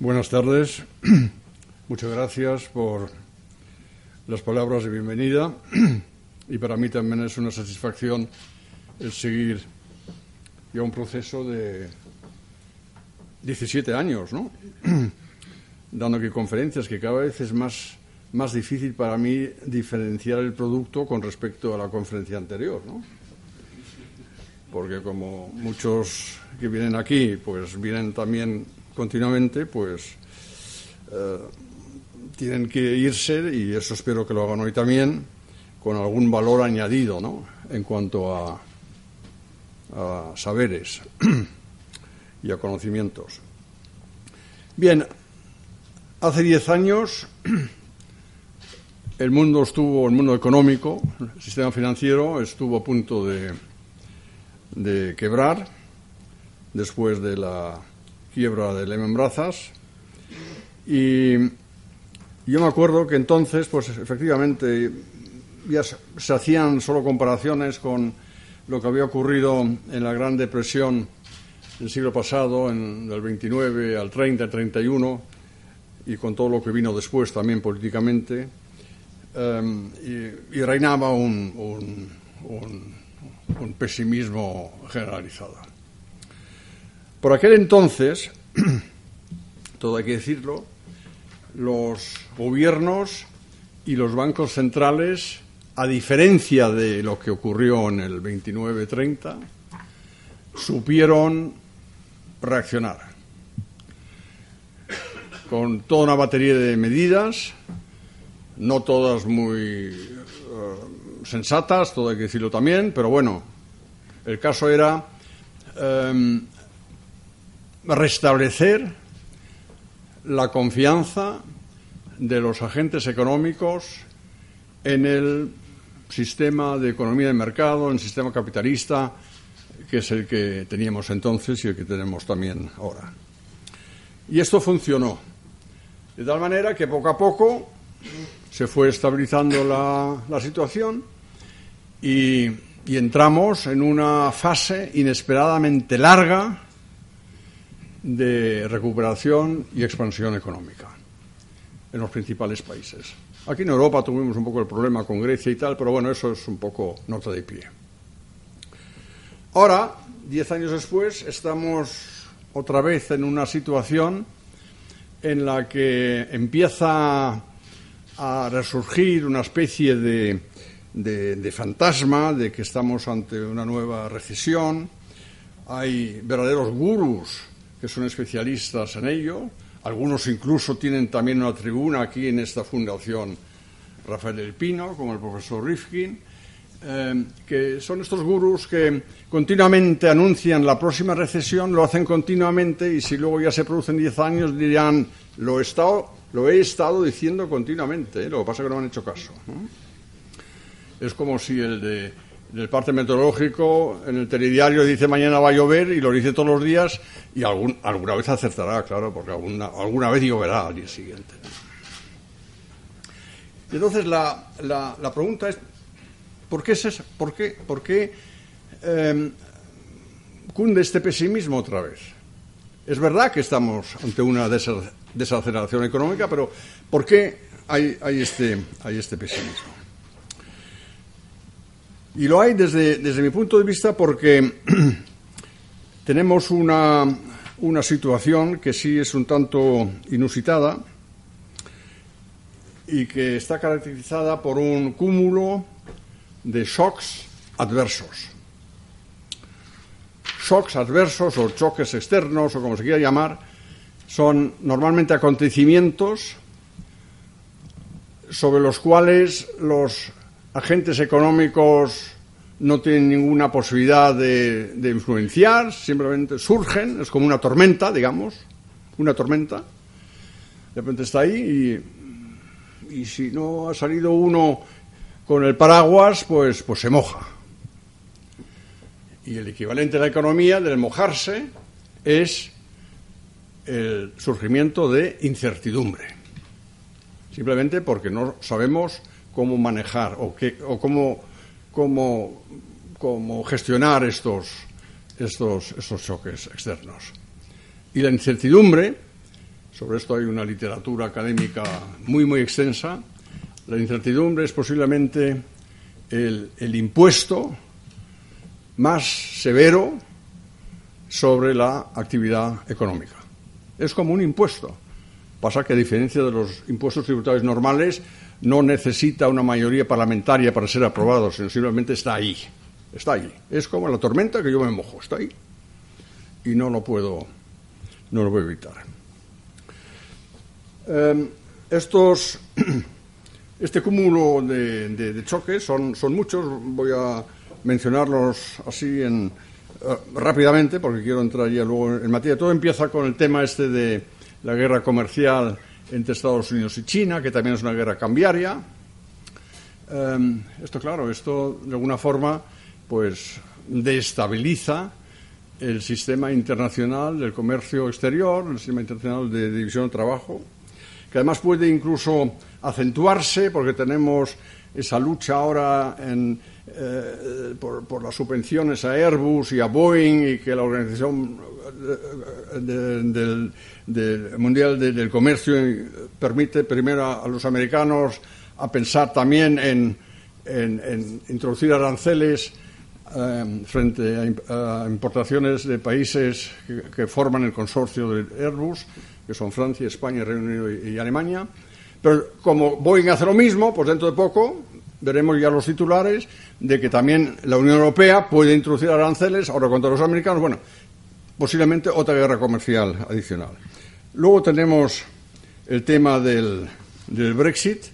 Buenas tardes. Muchas gracias por las palabras de bienvenida y para mí también es una satisfacción el seguir ya un proceso de 17 años, ¿no? Dando aquí conferencias que cada vez es más, más difícil para mí diferenciar el producto con respecto a la conferencia anterior, ¿no? Porque como muchos que vienen aquí, pues vienen también continuamente, pues eh, tienen que irse, y eso espero que lo hagan hoy también, con algún valor añadido, ¿no? En cuanto a, a saberes y a conocimientos. Bien, hace diez años el mundo estuvo, el mundo económico, el sistema financiero estuvo a punto de, de quebrar después de la quiebra de Lehman Brothers y yo me acuerdo que entonces, pues efectivamente, ya se hacían solo comparaciones con lo que había ocurrido en la Gran Depresión del siglo pasado, en, del 29 al 30, al 31, y con todo lo que vino después también políticamente, um, y, reinaba un, un pesimismo generalizado. Por aquel entonces, todo hay que decirlo, los gobiernos y los bancos centrales, a diferencia de lo que ocurrió en el 29-30, supieron reaccionar. Con toda una batería de medidas, no todas muy uh, sensatas, todo hay que decirlo también, pero bueno, el caso era um, restablecer la confianza de los agentes económicos en el sistema de economía de mercado, en el sistema capitalista, que es el que teníamos entonces y el que tenemos también ahora. Y esto funcionó. De tal manera que poco a poco se fue estabilizando la, situación y entramos en una fase inesperadamente larga de recuperación y expansión económica en los principales países. Aquí en Europa tuvimos un poco el problema con Grecia y tal, pero bueno, eso es un poco nota de pie. Ahora, diez años después, estamos otra vez en una situación en la que empieza a resurgir una especie de, de, fantasma de que estamos ante una nueva recesión. Hay verdaderos gurús que son especialistas en ello. Algunos incluso tienen también una tribuna aquí en esta fundación Rafael del Pino, como el profesor Rifkin, eh, que son estos gurús que continuamente anuncian la próxima recesión, lo hacen continuamente y si luego ya se producen 10 años dirán, lo he estado, diciendo continuamente, ¿eh? lo que pasa es que no han hecho caso. Es como si el de del parte meteorológico en el telediario dice mañana va a llover y lo dice todos los días y algún, alguna vez acertará, claro, porque alguna, alguna vez lloverá al día siguiente. Y entonces la, la, pregunta es, ¿por qué, es? ¿Por qué, por qué eh, cunde este pesimismo otra vez? Es verdad que estamos ante una desaceleración económica, pero ¿por qué hay, hay, este, hay este pesimismo? Y lo hay desde, desde mi punto de vista porque tenemos una, una situación que sí es un tanto inusitada y que está caracterizada por un cúmulo de shocks adversos. Shocks adversos o choques externos o como se quiera llamar son normalmente acontecimientos sobre los cuales los agentes económicos no tienen ninguna posibilidad de, influenciar, simplemente surgen, es como una tormenta, digamos, una tormenta. De repente está ahí y, y si no ha salido uno con el paraguas, pues, pues se moja. Y el equivalente de la economía, del mojarse, es el surgimiento de incertidumbre. Simplemente porque no sabemos cómo manejar o, qué, o cómo, cómo, cómo, gestionar estos, estos, estos choques externos. Y la incertidumbre Sobre esto hay una literatura académica muy, muy extensa. La incertidumbre es posiblemente el, el impuesto más severo sobre la actividad económica. Es como un impuesto. Pasa que, a diferencia de los impuestos tributarios normales, no necesita una mayoría parlamentaria para ser aprobado, sino simplemente está ahí. Está ahí. Es como la tormenta que yo me mojo, está ahí. Y no lo puedo, no lo puedo evitar. Em, estos, este cúmulo de, choques son, son, muchos. Voy a mencionarlos así en, eh, rápidamente, porque quiero entrar ya luego en materia. Todo empieza con el tema este de la guerra comercial entre Estados Unidos y China, que también es una guerra cambiaria. Em, esto, claro, esto de alguna forma, pues destabiliza el sistema internacional del comercio exterior, el sistema internacional de división de trabajo, que además puede incluso acentuarse porque tenemos esa lucha ahora eh, por, las subvenciones a Airbus y a Boeing y que la Organización del, Mundial del Comercio permite primero a, los americanos a pensar también en, introducir aranceles eh, frente a, importaciones de países que, forman el consorcio de Airbus, que son Francia, España, Reino Unido y, Alemania. Pero como Boeing hace lo mismo, pues dentro de poco veremos ya los titulares de que también la Unión Europea puede introducir aranceles ahora contra los americanos. Bueno, posiblemente otra guerra comercial adicional. Luego tenemos el tema del, Brexit,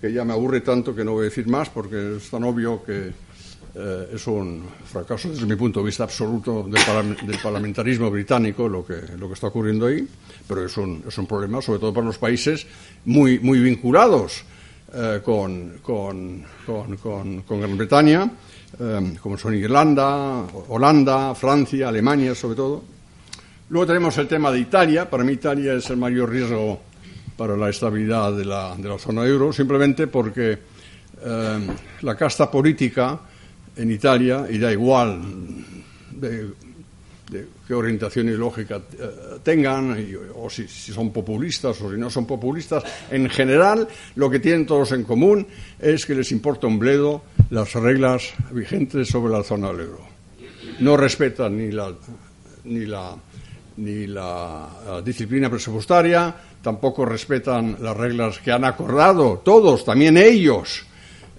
que ya me aburre tanto que no voy a decir más porque es tan obvio que eh, es un fracaso desde mi punto de vista absoluto del, parlamentarismo británico lo que, lo que está ocurriendo ahí, pero es un, es un problema sobre todo para los países muy, muy vinculados eh, con, con, con Gran Bretaña Em, como son Irlanda, Holanda, Francia, Alemania sobre todo. Luego tenemos el tema de Italia. Para mí Italia es el mayor riesgo para la estabilidad de la, de la zona euro, simplemente porque em, la casta política en Italia, y da igual de qué orientación ideológica eh, tengan, o si, son populistas o si no son populistas. En general, lo que tienen todos en común es que les importa un bledo las reglas vigentes sobre la zona del euro. No respetan ni la, ni la, ni la disciplina presupuestaria, tampoco respetan las reglas que han acordado todos, también ellos,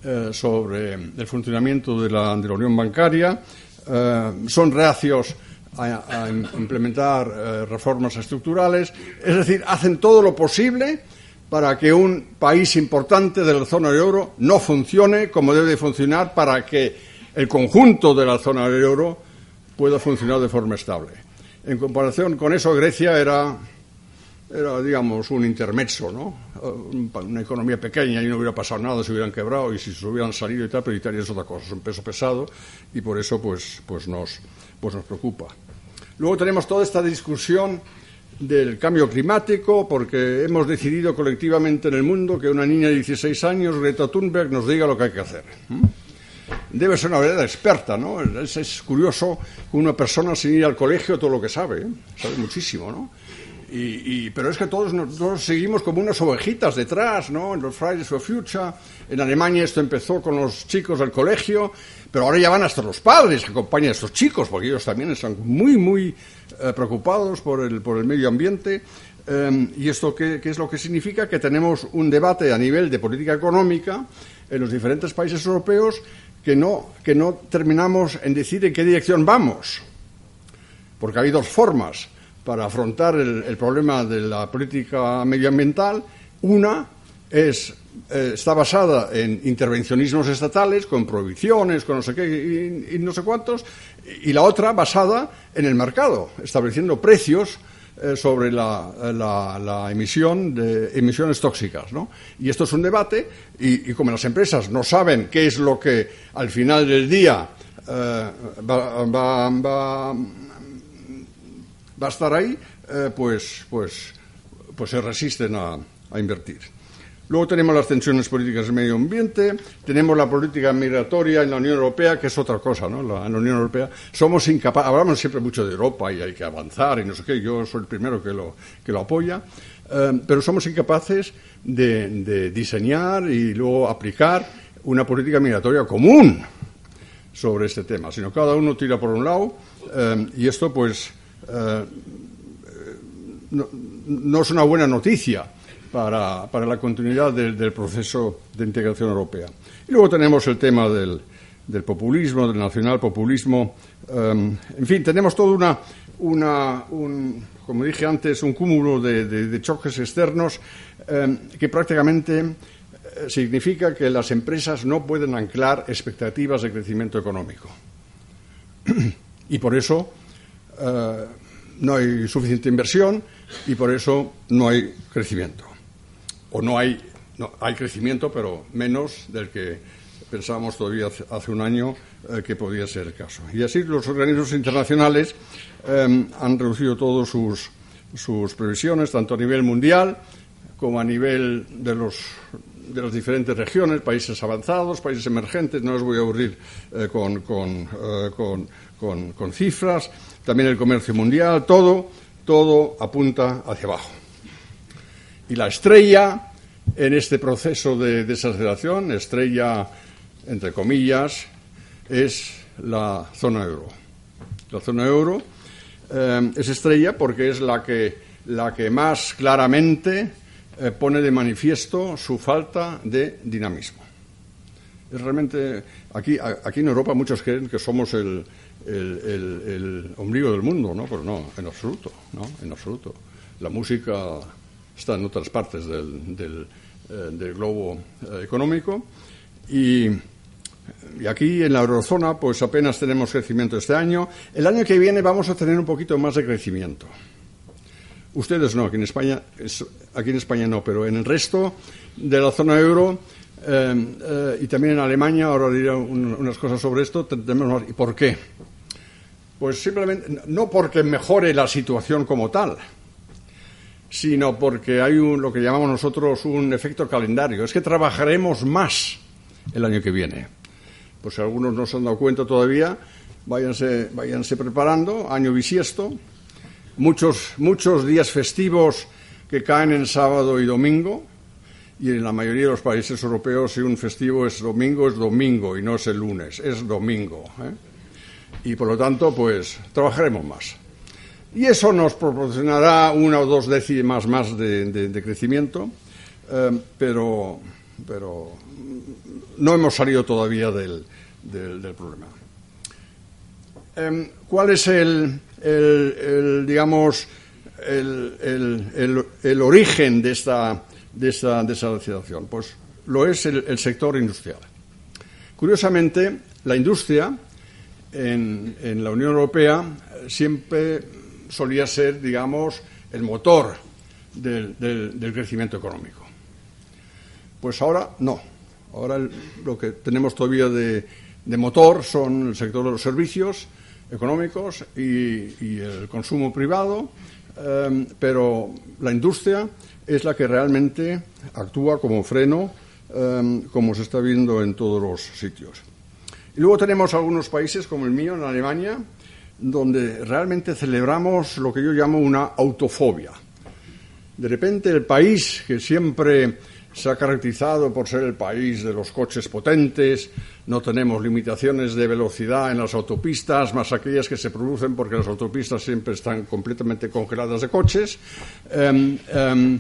eh, sobre el funcionamiento de la, de la Unión Bancaria. Eh, son reacios a, implementar eh, reformas estructurales, es decir, hacen todo lo posible para que un país importante de la zona del euro no funcione como debe funcionar para que el conjunto de la zona del euro pueda funcionar de forma estable. En comparación con eso, Grecia era, era digamos, un intermezzo, ¿no? Una economía pequeña y no hubiera pasado nada, se hubieran quebrado y si se hubieran salido y tal, pero Italia es otra cosa, es un peso pesado y por eso pues, pues, nos, pues nos preocupa. Luego tenemos toda esta discusión del cambio climático, porque hemos decidido colectivamente en el mundo que una niña de 16 años, Greta Thunberg, nos diga lo que hay que hacer. Debe ser una verdadera experta, ¿no? Es, curioso que una persona sin ir al colegio todo lo que sabe, ¿eh? sabe muchísimo, ¿no? Y, pero es que todos nosotros seguimos como unas ovejitas detrás, ¿no? En los Fridays for Future, en Alemania esto empezó con los chicos del colegio, pero ahora ya van hasta los padres que acompañan a estos chicos, porque ellos también están muy, muy eh, preocupados por el, por el medio ambiente. Em, ¿Y esto qué, es lo que significa? Que tenemos un debate a nivel de política económica en los diferentes países europeos que no, que no terminamos en decir en qué dirección vamos. Porque hay dos formas para afrontar el, problema de la política medioambiental. Una es, eh, está basada en intervencionismos estatales, con prohibiciones, con no sé qué y, no sé cuántos, y la otra basada en el mercado, estableciendo precios eh, sobre la, emisión de emisiones tóxicas. ¿no? Y esto es un debate, y, como las empresas no saben qué es lo que al final del día eh, va va a estar ahí, eh, pues, pues, pues se resisten a, invertir. Luego tenemos las tensiones políticas del medio ambiente, tenemos la política migratoria en la Unión Europea, que es otra cosa, ¿no? en la Unión Europea somos incapaces, hablamos siempre mucho de Europa y hay que avanzar y no sé qué, yo soy el primero que lo, que lo apoya, eh, pero somos incapaces de, diseñar y luego aplicar una política migratoria común sobre este tema, sino cada uno tira por un lado eh, y esto pues eh, no es una buena noticia para, la continuidad del, proceso de integración europea. Y luego tenemos el tema del, populismo, del nacionalpopulismo. Um, en fin, tenemos todo una, una un, como dije antes, un cúmulo de, choques externos em, que prácticamente eh, significa que las empresas no pueden anclar expectativas de crecimiento económico. y por eso eh, no hay suficiente inversión y por eso no hay crecimiento o no hay, no, hay crecimiento, pero menos del que pensábamos todavía hace un año eh, que podía ser el caso. Y así los organismos internacionales em, han reducido todas sus, sus previsiones, tanto a nivel mundial como a nivel de los de las diferentes regiones, países avanzados, países emergentes, no os voy a aburrir eh, con, eh, con, con, con, cifras, también el comercio mundial, todo, todo apunta hacia abajo. Y la estrella en este proceso de desaceleración, estrella entre comillas, es la zona euro. La zona euro eh, es estrella porque es la que, la que más claramente eh, pone de manifiesto su falta de dinamismo. Es realmente, aquí, aquí en Europa muchos creen que somos el, el, ombligo del mundo, ¿no? Pero no, en absoluto, ¿no? En absoluto. La música está en otras partes del, del, eh, globo eh, económico y, aquí en la eurozona pues apenas tenemos crecimiento este año. El año que viene vamos a tener un poquito más de crecimiento. Ustedes no, aquí en España, aquí en España no, pero en el resto de la zona euro eh, y también en Alemania, ahora diré unas cosas sobre esto, tenemos ¿Y por qué? Pues simplemente, no porque mejore la situación como tal, sino porque hay un, lo que llamamos nosotros un efecto calendario. Es que trabajaremos más el año que viene. Pues si algunos no se han dado cuenta todavía, váyanse, váyanse preparando, año bisiesto, muchos, muchos días festivos que caen en sábado y domingo, y en la mayoría de los países europeos si un festivo es domingo, es domingo y no es el lunes, es domingo. ¿eh? Y por lo tanto, pues trabajaremos más. Y eso nos proporcionará una o dos décimas más de, crecimiento, eh, pero, pero no hemos salido todavía del, problema. Em, ¿Cuál es el, digamos, el, origen de esta, de esta, de situación? Pues lo es el, sector industrial. Curiosamente, la industria en, en la Unión Europea siempre solía ser, digamos, el motor del, crecimiento económico. Pues ahora no. Ahora lo que tenemos todavía de, motor son el sector de los servicios económicos y, el consumo privado, em, pero la industria es la que realmente actúa como freno, em, como se está viendo en todos los sitios. Y luego tenemos algunos países como el mío, en Alemania, donde realmente celebramos lo que yo llamo una autofobia. De repente el país, que siempre se ha caracterizado por ser el país de los coches potentes, no tenemos limitaciones de velocidad en las autopistas, más aquellas que se producen porque las autopistas siempre están completamente congeladas de coches, em, em,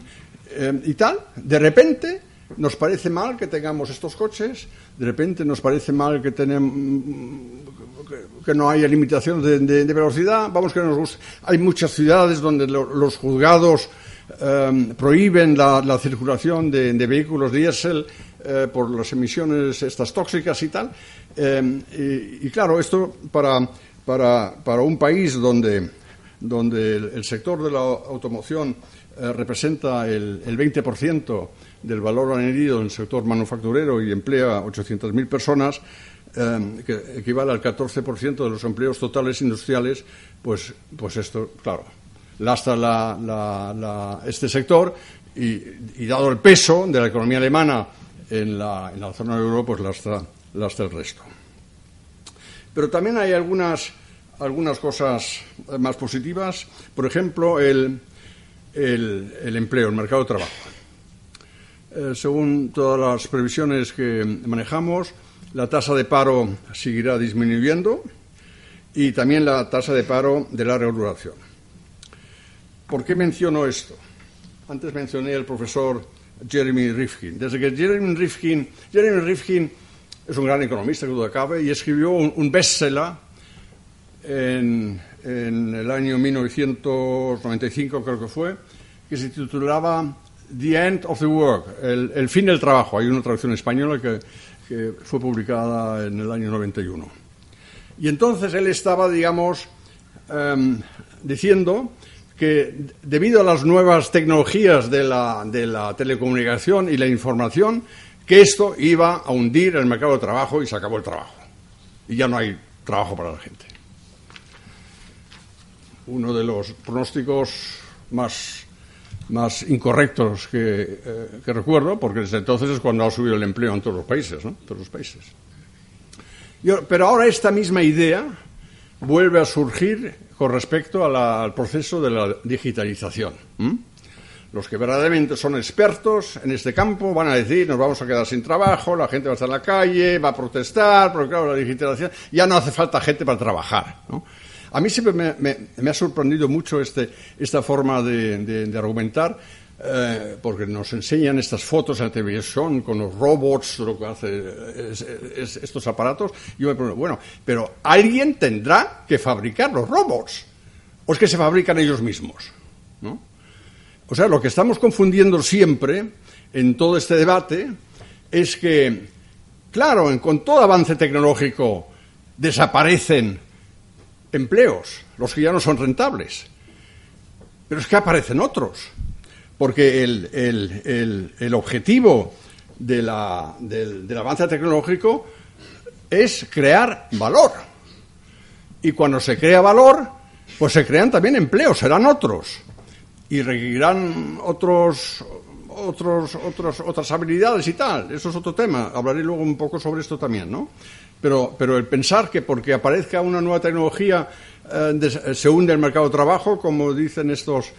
em, y tal, de repente nos parece mal que tengamos estos coches, de repente nos parece mal que tenemos que no haya limitación de, velocidad, vamos que nos gusta. Hay muchas ciudades donde los juzgados em, prohíben la, circulación de, vehículos diésel eh, por las emisiones estas tóxicas y tal. Em, y, claro, esto para, para, para un país donde, donde el, sector de la automoción eh, representa el, el 20% del valor añadido en el sector manufacturero y emplea 800.000 personas, Em, que equivale al 14% de los empleos totales industriales, pues, pues esto, claro, lastra la, este sector y, dado el peso de la economía alemana en la, en zona de euro, pues lastra, lastra el resto. Pero también hay algunas, algunas cosas más positivas. Por ejemplo, el, el, empleo, el mercado de trabajo. Eh, según todas las previsiones que manejamos, la tasa de paro seguirá disminuyendo y también la tasa de paro de la regulación. ¿Por qué menciono esto? Antes mencioné al profesor Jeremy Rifkin. Desde que Jeremy Rifkin, Jeremy Rifkin es un gran economista, que duda cabe, y escribió un, un bestseller en, en el año 1995, creo que fue, que se titulaba The End of the Work, el, fin del trabajo. Hay una traducción española que, fue publicada en el año 91. Y entonces él estaba, digamos, em, diciendo que debido a las nuevas tecnologías de la, de la telecomunicación y la información, que esto iba a hundir el mercado de trabajo y se acabó el trabajo. Y ya no hay trabajo para la gente. Uno de los pronósticos más más incorrectos que, eh, que, recuerdo, porque desde entonces es cuando ha subido el empleo en todos los países, ¿no? Todos los países. pero ahora esta misma idea vuelve a surgir con respecto al proceso de la digitalización. Los que verdaderamente son expertos en este campo van a decir nos vamos a quedar sin trabajo, la gente va a estar en la calle, va a protestar, porque claro, la digitalización ya no hace falta gente para trabajar. ¿no? A mí siempre me, ha sorprendido mucho este, esta forma de, argumentar, eh, porque nos enseñan estas fotos en la televisión con los robots, lo que hace estos aparatos. Yo me pregunto, bueno, pero alguien tendrá que fabricar los robots, o es que se fabrican ellos mismos, ¿no? O sea, lo que estamos confundiendo siempre en todo este debate es que, claro, con todo avance tecnológico desaparecen empleos, los que ya no son rentables. Pero es que aparecen otros, porque el, objetivo del, avance tecnológico es crear valor. Y cuando se crea valor, pues se crean también empleos, serán otros. Y requerirán otros, otros, otros, otras habilidades y tal. Eso es otro tema. Hablaré luego un poco sobre esto también, ¿no? Pero, pero el pensar que porque aparezca una nueva tecnología eh, se hunde el mercado de trabajo, como dicen estos,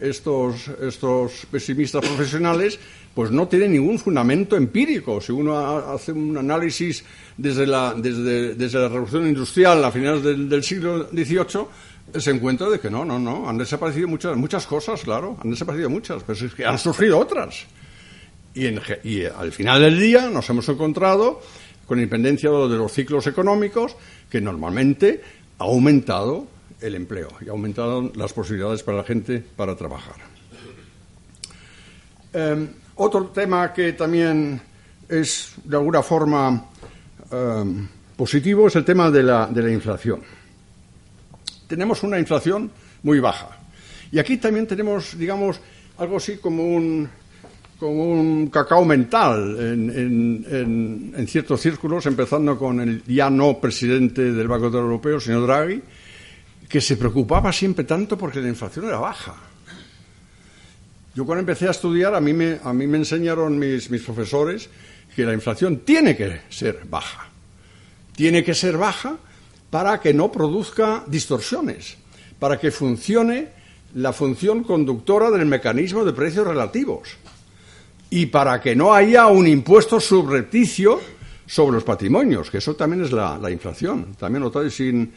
estos, estos pesimistas profesionales, pues no tiene ningún fundamento empírico. Si uno hace un análisis desde la, desde, desde la revolución industrial a finales del, siglo XVIII, se encuentra de que no, no, no, han desaparecido muchas, muchas cosas, claro, han desaparecido muchas, pero es que han surgido otras. Y, y al final del día nos hemos encontrado con independencia de los ciclos económicos, que normalmente ha aumentado el empleo y ha aumentado las posibilidades para la gente para trabajar. Em, otro tema que también es de alguna forma em, positivo es el tema de la, de la inflación. Tenemos una inflación muy baja. Y aquí también tenemos, digamos, algo así como un, con un cacao mental en, ciertos círculos, empezando con el ya no presidente del Banco Central Europeo, señor Draghi, que se preocupaba siempre tanto porque la inflación era baja. Yo cuando empecé a estudiar, a mí me, a mí me enseñaron mis profesores que la inflación tiene que ser baja. Tiene que ser baja para que no produzca distorsiones, para que funcione la función conductora del mecanismo de precios relativos y para que no haya un impuesto subrepticio sobre los patrimonios, que eso también es la, inflación, también lo trae sin,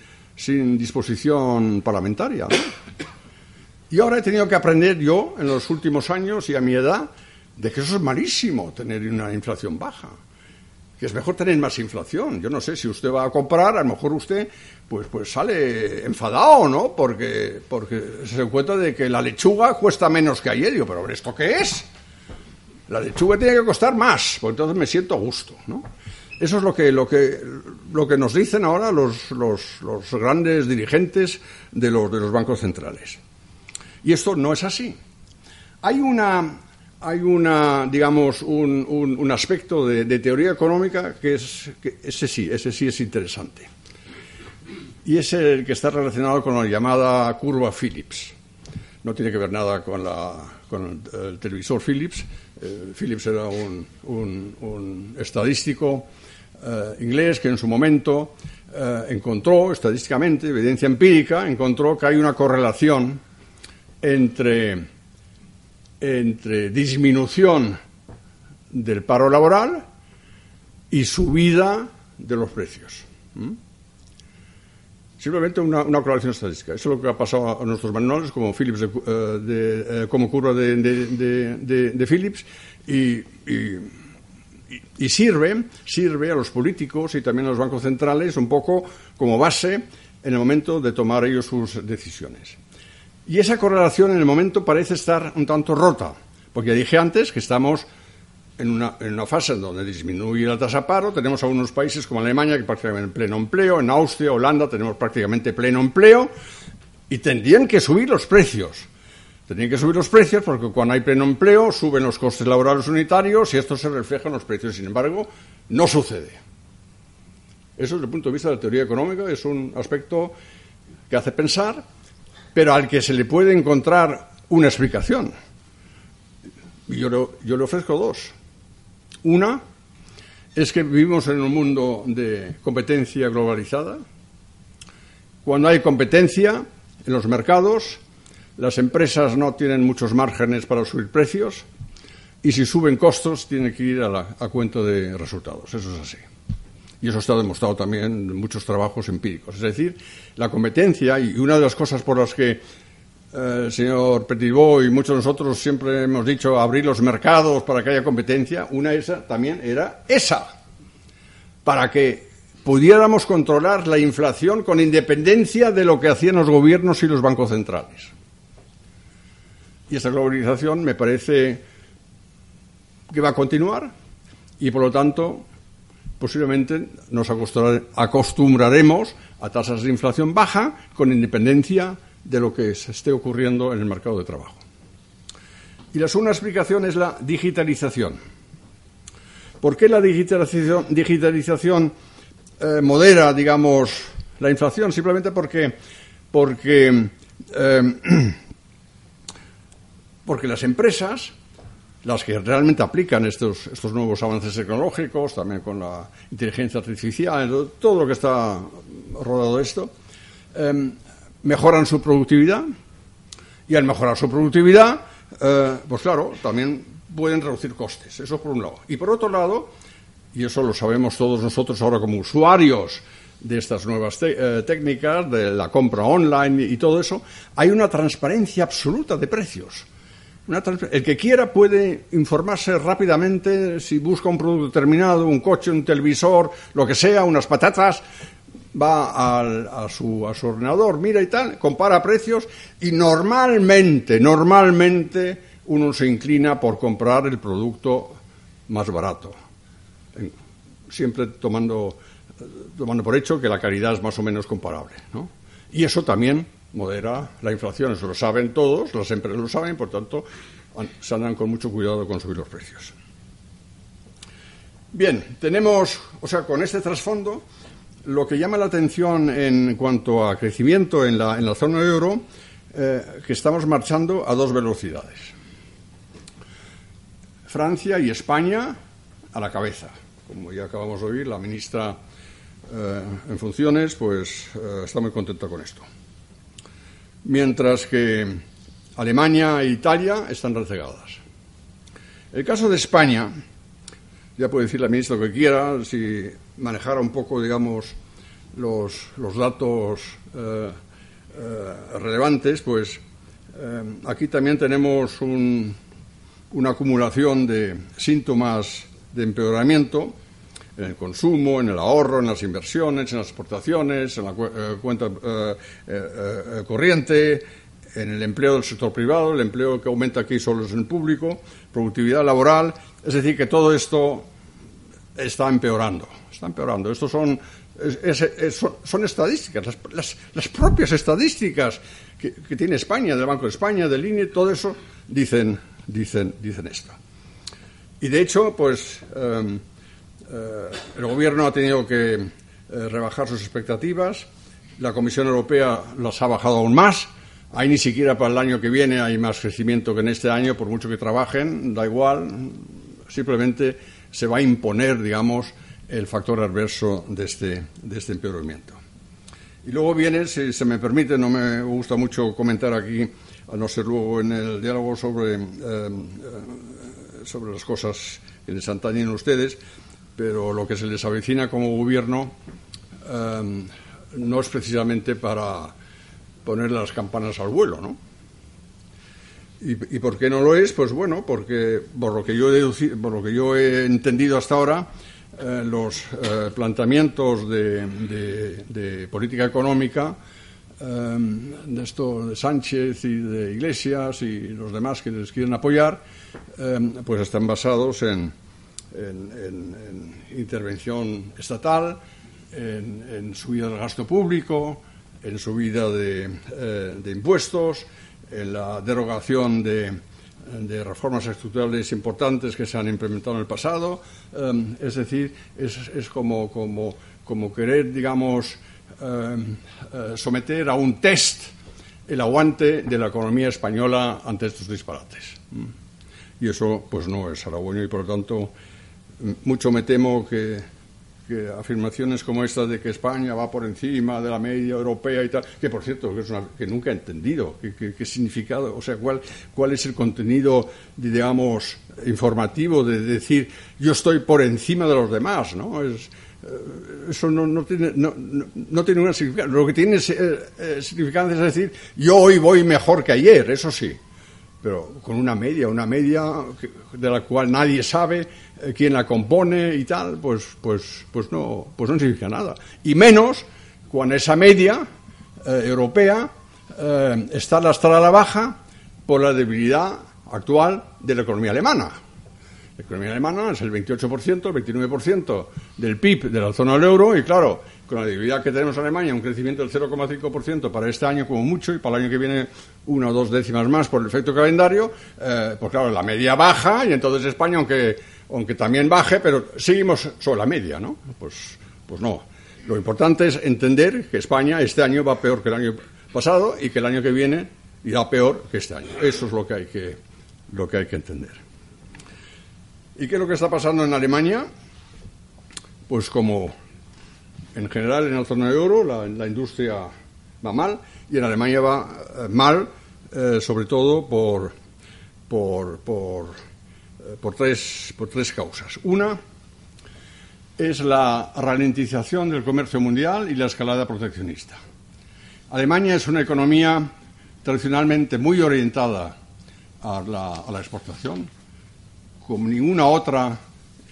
disposición parlamentaria. Y ahora he tenido que aprender yo, en los últimos años y a mi edad, de que eso es malísimo, tener una inflación baja. Que es mejor tener más inflación. Yo no sé si usted va a comprar, a lo mejor usted pues, pues sale enfadado, ¿no? Porque, porque se encuentra de que la lechuga cuesta menos que ayer. Yo, pero ¿esto qué es? La lechuga tiene que costar más, porque entonces me siento a gusto, ¿no? Eso es lo que, lo que, lo que nos dicen ahora los, los, grandes dirigentes de los, de los bancos centrales. Y esto no es así. Hay una, hay una digamos, un, un, aspecto de, teoría económica que es, ese sí, ese sí es interesante. Y es el que está relacionado con la llamada curva Phillips. No tiene que ver nada con la con el, televisor Philips. Eh, Philips era un, estadístico eh, inglés que en su momento encontró, estadísticamente, evidencia empírica, encontró que hay una correlación entre, entre disminución del paro laboral y subida de los precios. Simplemente una, correlación estadística. Eso es lo que ha pasado a nuestros manuales, como, Philips de, eh, eh, como curva de, de, Philips, y, sirve, sirve a los políticos y también a los bancos centrales un poco como base en el momento de tomar ellos sus decisiones. Y esa correlación en el momento parece estar un tanto rota, porque dije antes que estamos en una, en una fase en donde disminuye la tasa de paro. Tenemos algunos países como Alemania que prácticamente en pleno empleo, en Austria, Holanda tenemos prácticamente pleno empleo y tendrían que subir los precios. Tendrían que subir los precios porque cuando hay pleno empleo suben los costes laborales unitarios y esto se refleja en los precios. Sin embargo, no sucede. Eso desde el punto de vista de la teoría económica es un aspecto que hace pensar, pero al que se le puede encontrar una explicación. Y yo, yo le ofrezco dos. Una es que vivimos en un mundo de competencia globalizada. Cuando hay competencia en los mercados, las empresas no tienen muchos márgenes para subir precios y si suben costos tienen que ir a, la, cuenta de resultados. Eso es así. Y eso está demostrado también en muchos trabajos empíricos. Es decir, la competencia, y una de las cosas por las que eh, señor Petitbot y muchos de nosotros siempre hemos dicho abrir los mercados para que haya competencia, una esa también era esa, para que pudiéramos controlar la inflación con independencia de lo que hacían los gobiernos y los bancos centrales. Y esta globalización me parece que va a continuar y por lo tanto posiblemente nos acostumbraremos a tasas de inflación baja con independencia de lo que se esté ocurriendo en el mercado de trabajo. Y la segunda explicación es la digitalización. ¿Por qué la digitalización, eh, modera, digamos, la inflación? Simplemente porque, porque, eh, porque las empresas, las que realmente aplican estos, estos nuevos avances tecnológicos, también con la inteligencia artificial, todo lo que está rodado de esto, eh, mejoran su productividad y al mejorar su productividad, eh, pues claro, también pueden reducir costes. Eso por un lado. Y por otro lado, y eso lo sabemos todos nosotros ahora como usuarios de estas nuevas eh, técnicas, de la compra online y todo eso, hay una transparencia absoluta de precios. el que quiera puede informarse rápidamente si busca un producto determinado, un coche, un televisor, lo que sea, unas patatas, va a, su, a su ordenador, mira y tal, compara precios y normalmente, normalmente uno se inclina por comprar el producto más barato, siempre tomando, tomando por hecho que la calidad es más o menos comparable. ¿no? Y eso también modera la inflación, eso lo saben todos, las empresas lo saben, por tanto se andan con mucho cuidado con subir los precios. Bien, tenemos, o sea, con este trasfondo, lo que llama la atención en cuanto a crecimiento en la, en la zona euro, eh, que estamos marchando a dos velocidades. Francia y España a la cabeza. Como ya acabamos de oír, la ministra eh, en funciones, pues eh, está muy contenta con esto. Mientras que Alemania e Italia están rezegadas. El caso de España, ya puede decir la ministra lo que quiera, si manejara un poco, digamos, los, los datos eh, eh, relevantes, pues eh, aquí también tenemos una acumulación de síntomas de empeoramiento en el consumo, en el ahorro, en las inversiones, en las exportaciones, en la cuenta corriente, en el empleo del sector privado, el empleo que aumenta aquí solo es en el público, productividad laboral, es decir, que todo esto está empeorando está empeorando. Estos son, son, estadísticas, las, propias estadísticas que, tiene España, del Banco de España, del INE, todo eso dicen, dicen, dicen esto. Y de hecho, pues em, eh, el gobierno ha tenido que eh, rebajar sus expectativas, la Comisión Europea las ha bajado aún más, Ahí ni siquiera para el año que viene hay más crecimiento que en este año, por mucho que trabajen, da igual, simplemente se va a imponer, digamos, el factor adverso de este, de este empeoramiento. Y luego viene, si se me permite, no me gusta mucho comentar aquí, a no ser luego en el diálogo sobre, eh, eh, sobre las cosas que les antañen ustedes, pero lo que se les avecina como gobierno eh, no es precisamente para poner las campanas al vuelo, ¿no? ¿Y, por qué no lo es? Pues bueno, porque por lo que yo he, por lo que yo he entendido hasta ahora, eh, los eh, planteamientos de, política económica eh, de esto de Sánchez y de Iglesias y los demás que les quieren apoyar, pues están basados en, intervención estatal, en, subida del gasto público, en subida de, de impuestos, en la derogación de, reformas estructurales importantes que se han implementado en el pasado. Em, es decir, es, como, como, querer, digamos, eh, someter a un test el aguante de la economía española ante estos disparates. Y eso, pues, no es halagüeño y, por lo tanto, mucho me temo que afirmaciones como esta de que España va por encima de la media europea y tal, que por cierto que, es una, que nunca he entendido qué significado, o sea, cuál, cuál es el contenido, digamos, informativo de decir yo estoy por encima de los demás, ¿no? Eh, eso no, no, tiene, no, no, tiene una significado. Lo que tiene eh, eh, significado es decir, yo hoy voy mejor que ayer, eso sí pero con una media, una media de la cual nadie sabe eh, quién la compone y tal, pues, pues, pues, no, pues no significa nada. Y menos cuando esa media eh, europea eh, está lastrada a la baja por la debilidad actual de la economía alemana. La economía alemana es el 28%, el 29% del PIB de la zona del euro y claro, con la debilidad que tenemos en Alemania, un crecimiento del 0,5% para este año como mucho y para el año que viene una o dos décimas más por el efecto calendario, eh, pues claro, la media baja y entonces España, aunque, aunque también baje, pero seguimos sobre la media, ¿no? Pues, pues no. Lo importante es entender que España este año va peor que el año pasado y que el año que viene irá peor que este año. Eso es lo que hay que, lo que, hay que entender. ¿Y qué es lo que está pasando en Alemania? Pues como en general, en la zona de euro la, industria va mal y en Alemania va eh, mal, eh, sobre todo por, por, por, por, tres, por tres causas. Una es la ralentización del comercio mundial y la escalada proteccionista. Alemania es una economía tradicionalmente muy orientada a la, a la exportación, como ninguna otra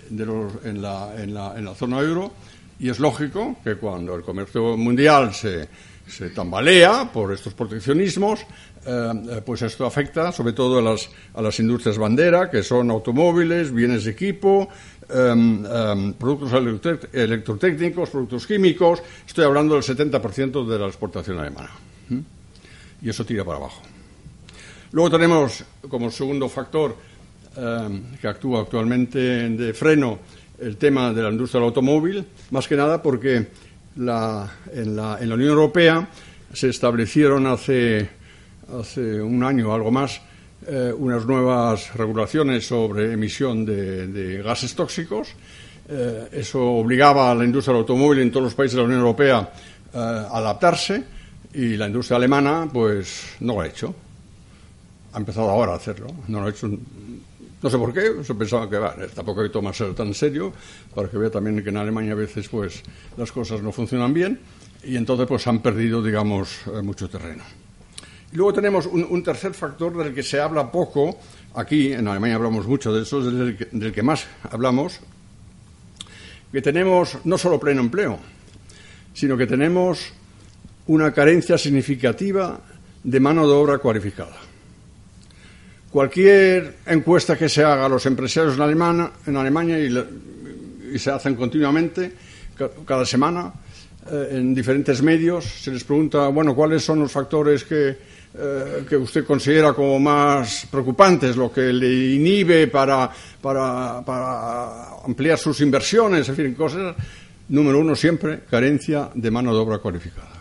de los, en, la, en, la, en la zona euro y es lógico que cuando el comercio mundial se, se tambalea por estos proteccionismos, eh, eh, pues esto afecta sobre todo a las, a las industrias bandera, que son automóviles, bienes de equipo, em, em, productos electrotécnicos, productos químicos. Estoy hablando del 70% de la exportación alemana. Y eso tira para abajo. Luego tenemos como segundo factor em, que actúa actualmente de freno el tema de la industria del automóvil, más que nada porque en, la, en, la, Unión Europea se establecieron hace, hace un año o algo más eh, unas nuevas regulaciones sobre emisión de, gases tóxicos. Eh, eso obligaba a la industria del automóvil en todos los países de la Unión Europea eh, a adaptarse y la industria alemana pues no lo ha hecho. Ha empezado ahora a hacerlo. No lo ha hecho no sé por qué, se pensaba que va, tampoco hay que tomarse tan serio, para que vea también que en Alemania a veces pues las cosas no funcionan bien y entonces pues han perdido, digamos, mucho terreno. Luego tenemos un, tercer factor del que se habla poco, aquí en Alemania hablamos mucho de eso, del que, del que más hablamos, que tenemos no solo pleno empleo, sino que tenemos una carencia significativa de mano de obra cualificada. Cualquier encuesta que se haga a los empresarios en, Alemania y, se hacen continuamente, cada semana, eh, en diferentes medios, se les pregunta, bueno, ¿cuáles son los factores que, eh, que usted considera como más preocupantes, lo que le inhibe para, para, para ampliar sus inversiones, en fin, cosas. Número uno siempre, carencia de mano de obra cualificada.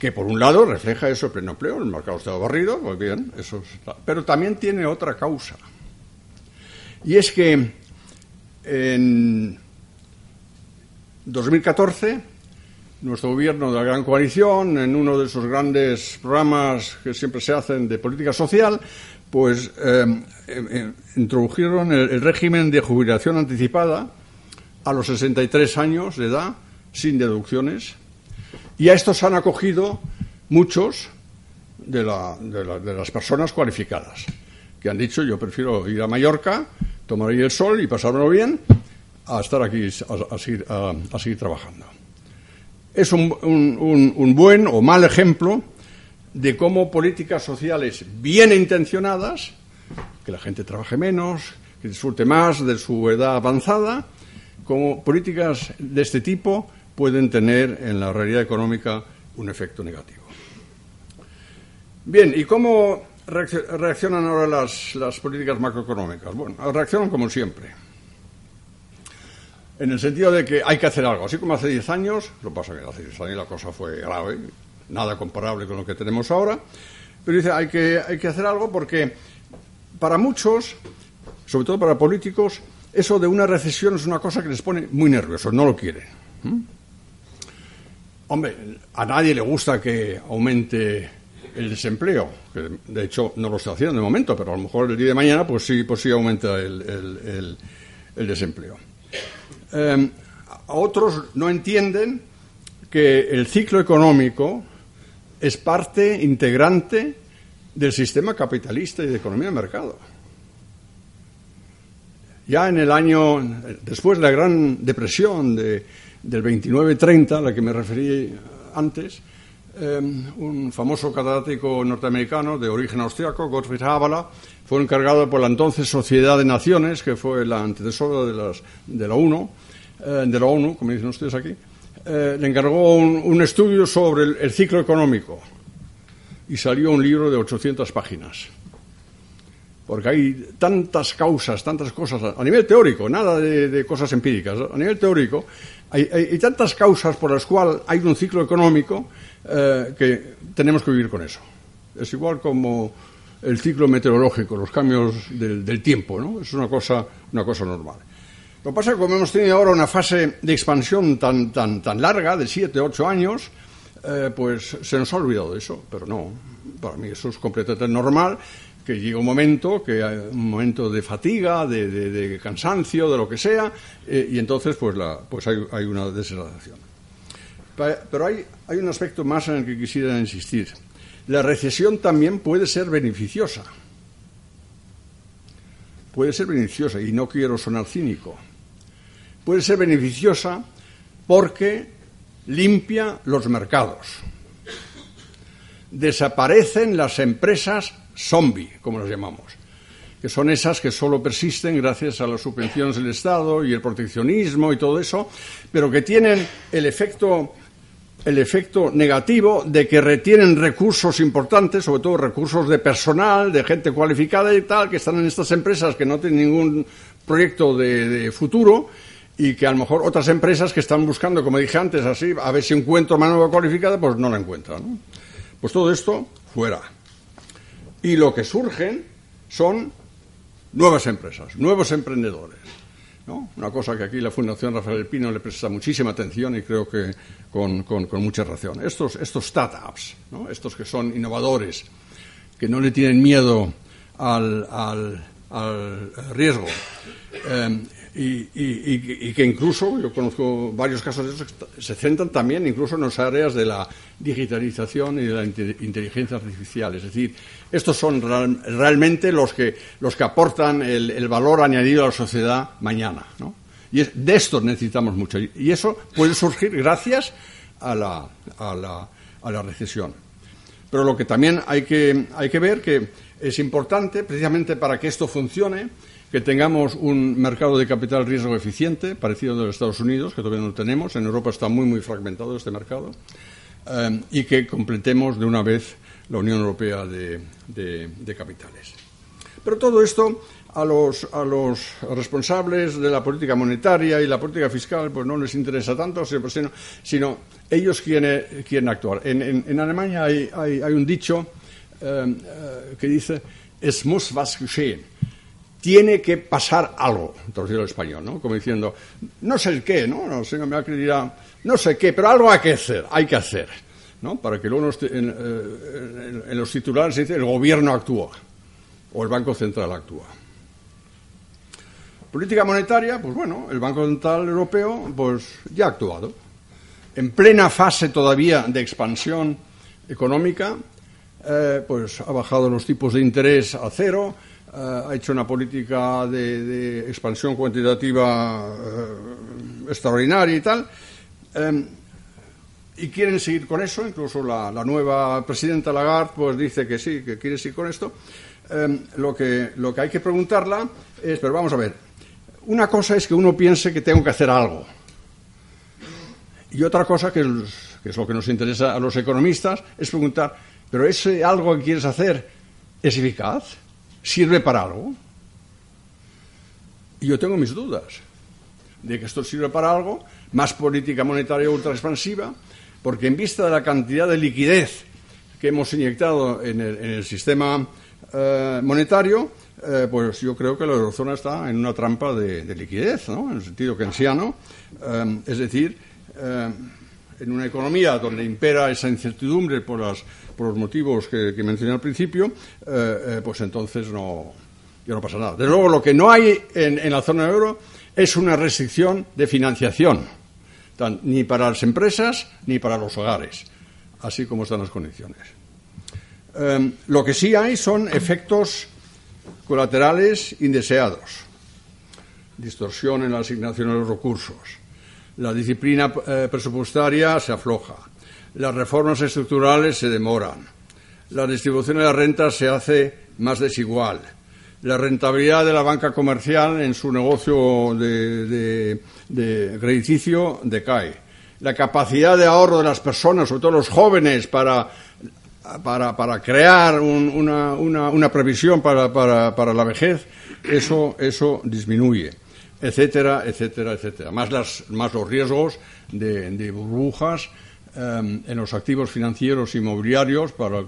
que por un lado refleja eso, el pleno empleo, el mercado está barrido, pues bien, eso pero también tiene otra causa. Y es que en 2014, nuestro gobierno de la Gran Coalición, en uno de esos grandes programas que siempre se hacen de política social, pues em, em, em, introdujeron el, régimen de jubilación anticipada a los 63 años de edad, sin deducciones, y a estos han acogido muchos de, las personas cualificadas, que han dicho yo prefiero ir a Mallorca, tomar ahí el sol y pasármelo bien, a estar aquí a, seguir, trabajando. Es un buen o mal ejemplo de cómo políticas sociales bien intencionadas, que la gente trabaje menos, que disfrute más de su edad avanzada, como políticas de este tipo pueden tener en la realidad económica un efecto negativo. Bien, ¿y cómo reaccionan ahora las, las políticas macroeconómicas? Bueno, reaccionan como siempre. En el sentido de que hay que hacer algo. Así como hace 10 años, lo pasa que hace 10 años la cosa fue grave, nada comparable con lo que tenemos ahora, pero dice, hay que, hay que hacer algo porque para muchos, sobre todo para políticos, eso de una recesión es una cosa que les pone muy nerviosos, no lo quieren. Hombre, a nadie le gusta que aumente el desempleo, que de hecho no lo está haciendo de momento, pero a lo mejor el día de mañana pues sí, pues sí aumenta el, desempleo. Eh, otros no entienden que el ciclo económico es parte integrante del sistema capitalista y de economía de mercado. Ya en el año, después de la Gran Depresión de, del 29-30, a la que me referí antes, em, un famoso catedrático norteamericano de origen austriaco, Gottfried Haberla, fue encargado por la entonces Sociedad de Naciones, que fue la antecesora de, las, de la UNO, eh, de la ONU, como dicen ustedes aquí, eh, le encargó un, estudio sobre el, ciclo económico y salió un libro de 800 páginas. Porque hay tantas causas, tantas cosas, a nivel teórico, nada de, cosas empíricas, a nivel teórico, hay, tantas causas por las cuales hay un ciclo económico eh, que tenemos que vivir con eso. Es igual como el ciclo meteorológico, los cambios del, del tiempo, ¿no? Es una cosa, una cosa normal. Lo que pasa es que como hemos tenido ahora una fase de expansión tan, tan, tan larga, de siete, ocho años, eh, pues se nos ha olvidado de eso, pero no, para mí eso es completamente normal, que llega un momento, que un momento de fatiga, de, cansancio, de lo que sea, eh, y entonces pues, la, pues hay, hay una desaceleración. Pero hay, hay un aspecto más en el que quisiera insistir. La recesión también puede ser beneficiosa. Puede ser beneficiosa, y no quiero sonar cínico puede ser beneficiosa porque limpia los mercados. Desaparecen las empresas zombie, como las llamamos, que son esas que solo persisten gracias a las subvenciones del Estado y el proteccionismo y todo eso, pero que tienen el efecto el efecto negativo de que retienen recursos importantes, sobre todo recursos de personal, de gente cualificada y tal, que están en estas empresas que no tienen ningún proyecto de, de futuro y que a lo mejor otras empresas que están buscando, como dije antes, así, a ver si encuentro mano cualificada, pues no la encuentran. Pues todo esto fuera. Y lo que surgen son nuevas empresas, nuevos emprendedores. Una cosa que aquí la Fundación Rafael Pino le presta muchísima atención y creo que con, mucha razón. Estos, estos startups, estos que son innovadores, que no le tienen miedo al, al, riesgo, eh, y, que incluso, yo conozco varios casos de eso, se centran también incluso en las áreas de la digitalización y de la inteligencia artificial. Es decir, estos son realmente los que, los que aportan el, valor añadido a la sociedad mañana. ¿no? Y de estos necesitamos mucho. Y eso puede surgir gracias a la, a la, a la recesión. Pero lo que también hay que, hay que ver que es importante, precisamente para que esto funcione, que tengamos un mercado de capital riesgo eficiente, parecido al de los Estados Unidos, que todavía no tenemos. En Europa está muy, muy fragmentado este mercado. Eh, y que completemos de una vez la Unión Europea de, capitales. Pero todo esto a los, a los responsables de la política monetaria y la política fiscal pues no les interesa tanto, sino, sino ellos quieren, actuar. En, en, Alemania hay, hay, hay, un dicho eh, eh, que dice, es muss was geschehen. Tiene que pasar algo, traducido al español, ¿no? Como diciendo, no sé el qué, ¿no? No sé, me dirá, no sé qué, pero algo hay que hacer, hay que hacer, ¿no? Para que luego en, en, los titulares se dice, el gobierno actúa o el Banco Central actúa. Política monetaria, pues bueno, el Banco Central Europeo pues ya ha actuado. En plena fase todavía de expansión económica, eh, pues ha bajado los tipos de interés a cero, eh, ha hecho una política de, expansión cuantitativa eh, extraordinaria y tal. y quieren seguir con eso, incluso la, la, nueva presidenta Lagarde pues dice que sí, que quiere seguir con esto. lo, que, lo que hay que preguntarla es, pero vamos a ver, una cosa es que uno piense que tengo que hacer algo. Y otra cosa, que es, lo que nos interesa a los economistas, es preguntar, ¿pero ese algo que quieres hacer es eficaz? ¿Sirve para algo? Y yo tengo mis dudas de que esto sirve para algo, más política monetaria ultra expansiva, porque en vista de la cantidad de liquidez que hemos inyectado en el, sistema eh, monetario, eh, pues yo creo que la eurozona está en una trampa de, liquidez, ¿no? en el sentido keynesiano, eh, es decir, eh, en una economía donde impera esa incertidumbre por, las, por los motivos que, mencioné al principio, pues entonces no, ya no pasa nada. Desde luego, lo que no hay en, la zona euro es una restricción de financiación, ni para las empresas ni para los hogares, así como están las condiciones. lo que sí hay son efectos colaterales indeseados, distorsión en la asignación de los recursos, la disciplina eh, presupuestaria se afloja, las reformas estructurales se demoran, la distribución de las rentas se hace más desigual, la rentabilidad de la banca comercial en su negocio de, crediticio decae, la capacidad de ahorro de las personas, sobre todo los jóvenes, para para, para crear una, una, una, previsión para, para, para, la vejez, eso, eso disminuye, etcétera, etcétera, etcétera. Más, las, más los riesgos de, de burbujas em, en los activos financieros inmobiliarios, para,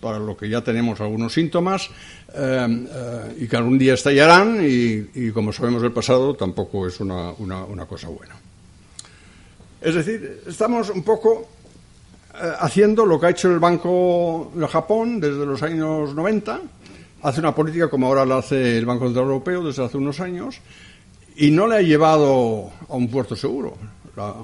para lo que ya tenemos algunos síntomas, em, eh, y que algún día estallarán, y, como sabemos del pasado, tampoco es una, una, una cosa buena. Es decir, estamos un poco eh, haciendo lo que ha hecho el Banco de Japón desde los años 90, hace una política como ahora la hace el Banco Central Europeo desde hace unos años, y no le ha llevado a un puerto seguro.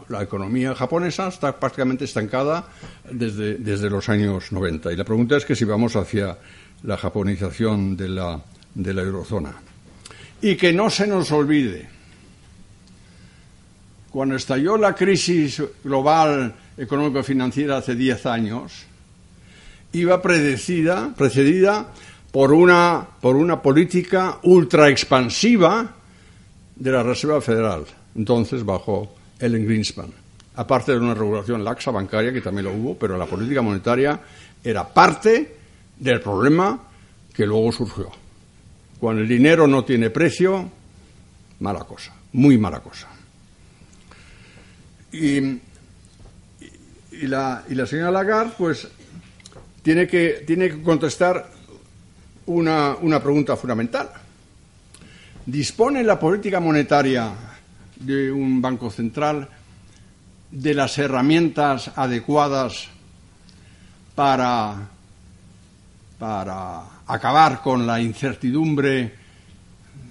La, economía japonesa está prácticamente estancada desde, desde, los años 90. Y la pregunta es que si vamos hacia la japonización de la, de la eurozona. Y que no se nos olvide, cuando estalló la crisis global económico-financiera hace 10 años, iba predecida, precedida por una, por una política ultra expansiva de la Reserva Federal, entonces bajo Ellen Greenspan. Aparte de una regulación laxa bancaria, que también lo hubo, pero la política monetaria era parte del problema que luego surgió. Cuando el dinero no tiene precio, mala cosa, muy mala cosa. Y la, y la señora Lagarde, pues, tiene que, tiene que contestar una, una pregunta fundamental. ¿Dispone la política monetaria de un banco central de las herramientas adecuadas para, para acabar con la incertidumbre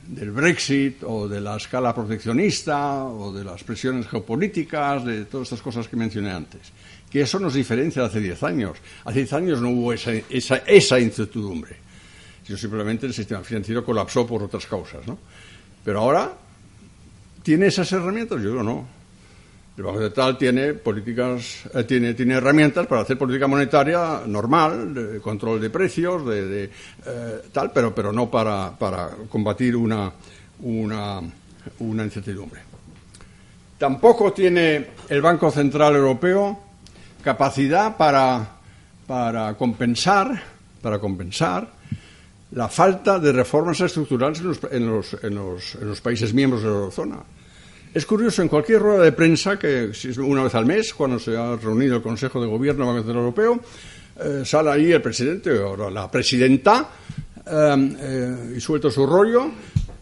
del Brexit o de la escala proteccionista o de las presiones geopolíticas, de todas estas cosas que mencioné antes. Que eso nos diferencia de hace 10 años. Hace 10 años no hubo esa, esa, esa incertidumbre, sino simplemente el sistema financiero colapsó por otras causas. ¿no? Pero ahora, ¿tiene esas herramientas? Yo digo no. El Banco Central tiene políticas, eh, tiene, tiene herramientas para hacer política monetaria normal, de control de precios, de, eh, tal, pero, pero no para, para combatir una, una, una incertidumbre. Tampoco tiene el Banco Central Europeo capacidad para, para compensar, para compensar la falta de reformas estructurales en los, países miembros de la eurozona. Es curioso, en cualquier rueda de prensa, que una vez al mes, cuando se ha reunido el Consejo de Gobierno del Banco Central Europeo, eh, sale ahí el presidente o la presidenta eh, eh, y suelta su rollo,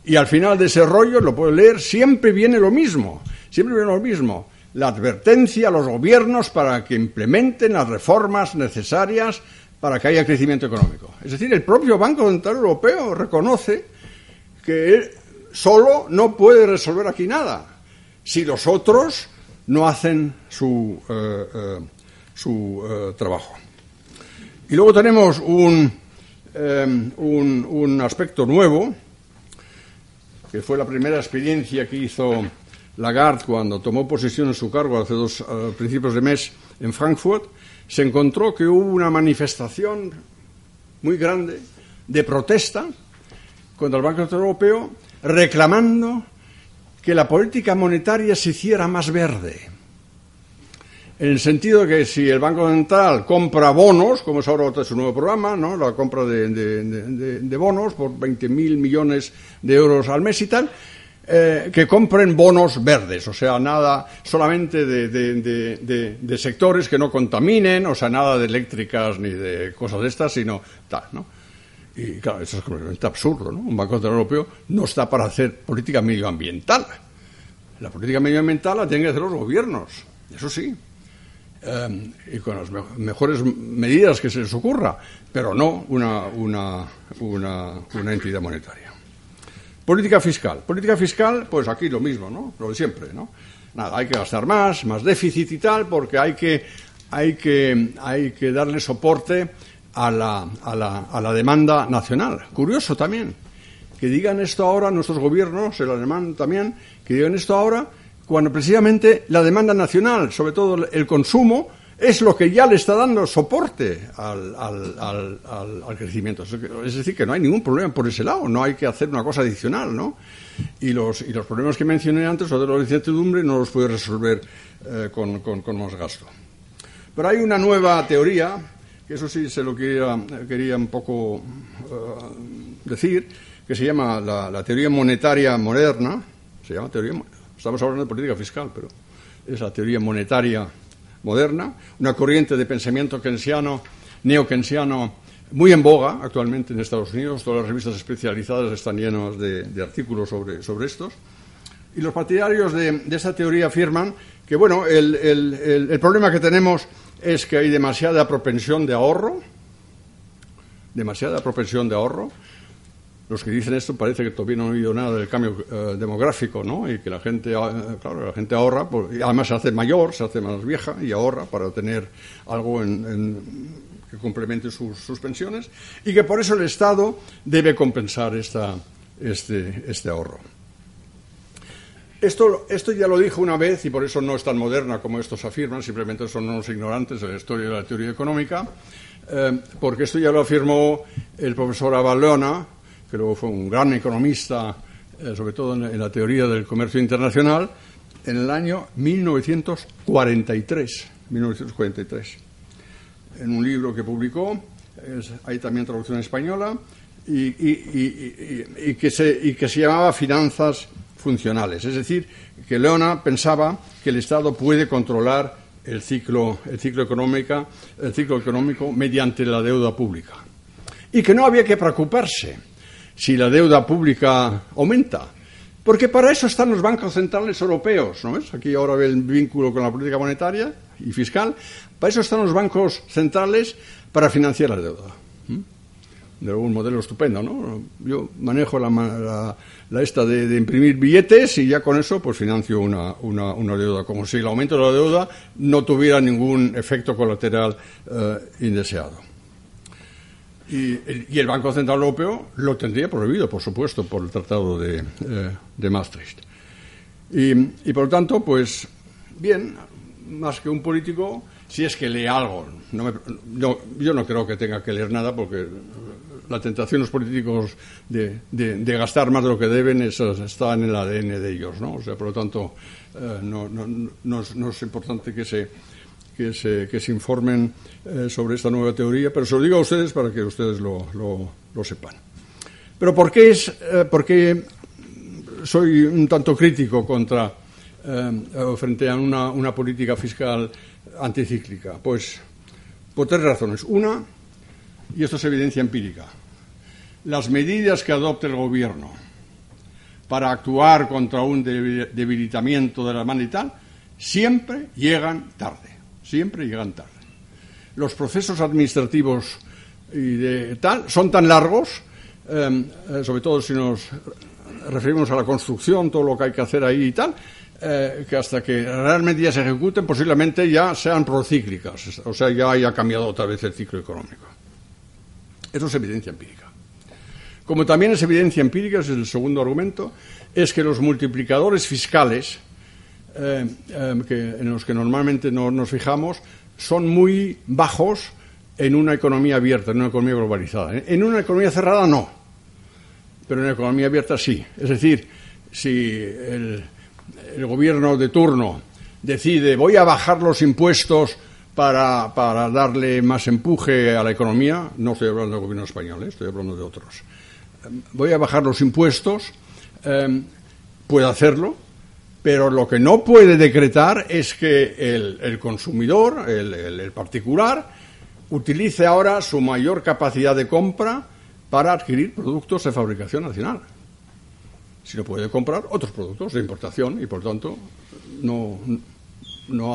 y al final de ese rollo, lo puede leer, siempre viene lo mismo, siempre viene lo mismo la advertencia a los gobiernos para que implementen las reformas necesarias para que haya crecimiento económico. Es decir, el propio Banco Central Europeo reconoce que él solo no puede resolver aquí nada si los otros no hacen su, eh, eh, su eh, trabajo. Y luego tenemos un, un, un aspecto nuevo, que fue la primera experiencia que hizo Lagarde, cuando tomó posesión en su cargo hace dos principios de mes en Frankfurt, se encontró que hubo una manifestación muy grande de protesta contra el Banco Central Europeo reclamando que la política monetaria se hiciera más verde. En el sentido de que si el Banco Central compra bonos, como es ahora su nuevo programa, ¿no? la compra de, de bonos por 20.000 millones de euros al mes y tal, eh, que compren bonos verdes, o sea, nada solamente de, sectores que no contaminen, o sea, nada de eléctricas ni de cosas de estas, sino tal, ¿no? Y claro, eso es completamente absurdo, ¿no? Un Banco Central Europeo no está para hacer política medioambiental. La política medioambiental la tienen que hacer los gobiernos, eso sí, eh, y con las mejores medidas que se les ocurra, pero no una entidad monetaria. Política fiscal. Política fiscal, pues aquí lo mismo, ¿no? Lo de siempre, ¿no? Nada, hay que gastar más, más déficit y tal, porque hay que, hay que, hay que darle soporte a la, a, la, a la demanda nacional. Curioso también que digan esto ahora nuestros gobiernos, el alemán también, que digan esto ahora, cuando precisamente la demanda nacional, sobre todo el consumo, es lo que ya le está dando soporte al, al, crecimiento. Es decir, que no hay ningún problema por ese lado, no hay que hacer una cosa adicional, ¿no? Y los, y los problemas que mencioné antes, los de la incertidumbre, no los puede resolver eh, con, con, más gasto. Pero hay una nueva teoría, que eso sí se lo quería, quería un poco eh, decir, que se llama la, la, teoría monetaria moderna, se llama teoría, estamos hablando de política fiscal, pero es la teoría monetaria moderna, una corriente de pensamiento keynesiano, neo-keynesiano, muy en boga actualmente en Estados Unidos. Todas las revistas especializadas están llenas de, artículos sobre, sobre, estos. Y los partidarios de, esta teoría afirman que, bueno, el, el, problema que tenemos es que hay demasiada propensión de ahorro, demasiada propensión de ahorro, los que dicen esto parece que todavía no han oído nada del cambio eh, demográfico, ¿no? Y que la gente, eh, claro, la gente ahorra, además se hace mayor, se hace más vieja y ahorra para tener algo que complemente sus, pensiones y que por eso el Estado debe compensar esta, este, este ahorro. Esto, esto, ya lo dijo una vez y por eso no es tan moderna como estos afirman, simplemente son unos ignorantes de la historia de la teoría económica, eh, porque esto ya lo afirmó el profesor Avalona que luego fue un gran economista, eh, sobre todo en, la teoría del comercio internacional, en el año 1943. 1943. En un libro que publicó, hay también traducción española, y, que se, llamaba Finanzas Funcionales. Es decir, que Leona pensaba que el Estado puede controlar el ciclo, el ciclo, económica, el ciclo económico mediante la deuda pública. Y que no había que preocuparse si la deuda pública aumenta. Porque para eso están los bancos centrales europeos, ¿no ves? Aquí ahora ve el vínculo con la política monetaria y fiscal. Para eso están los bancos centrales para financiar la deuda. De un modelo estupendo, ¿no? Yo manejo la, la, esta de, imprimir billetes y ya con eso pues financio una, una, deuda, como si el aumento de la deuda no tuviera ningún efecto colateral eh, indeseado. Y, el Banco Central Europeo lo tendría prohibido, por supuesto, por el Tratado de, eh, Maastricht. Y, por lo tanto, pues, bien, más que un político, si es que lee algo. yo no creo que tenga que leer nada porque la tentación de los políticos de, gastar más de lo que deben está en el ADN de ellos, ¿no? O sea, por lo tanto, eh, no, no, es importante que se que se, que se informen eh, sobre esta nueva teoría, pero se lo digo a ustedes para que ustedes lo, lo, lo sepan. Pero ¿por qué, es, eh, soy un tanto crítico contra eh, frente a una, política fiscal anticíclica? Pues por tres razones. Una, y esto es evidencia empírica, las medidas que adopte el gobierno para actuar contra un debilitamiento de la mano y tal, siempre llegan tarde, siempre llegan tarde. Los procesos administrativos y tal son tan largos Em, eh, sobre todo si nos referimos a la construcción, todo lo que hay que hacer ahí y tal, eh, que hasta que realmente ya se ejecuten, posiblemente ya sean procíclicas, o sea, ya haya cambiado otra vez el ciclo económico. Eso es evidencia empírica. Como también es evidencia empírica, es el segundo argumento, es que los multiplicadores fiscales eh, em, en los que normalmente no nos fijamos son muy bajos en una economía abierta, en una economía globalizada. En una economía cerrada no pero en la economía abierta sí. Es decir, si el, gobierno de turno decide voy a bajar los impuestos para, darle más empuje a la economía, no estoy hablando del gobierno español, ¿eh? estoy hablando de otros, voy a bajar los impuestos, em, puede hacerlo, pero lo que no puede decretar es que el, consumidor, el particular, utilice ahora su mayor capacidad de compra para adquirir productos de fabricación nacional. Si no puede comprar otros productos de importación y, por tanto, no,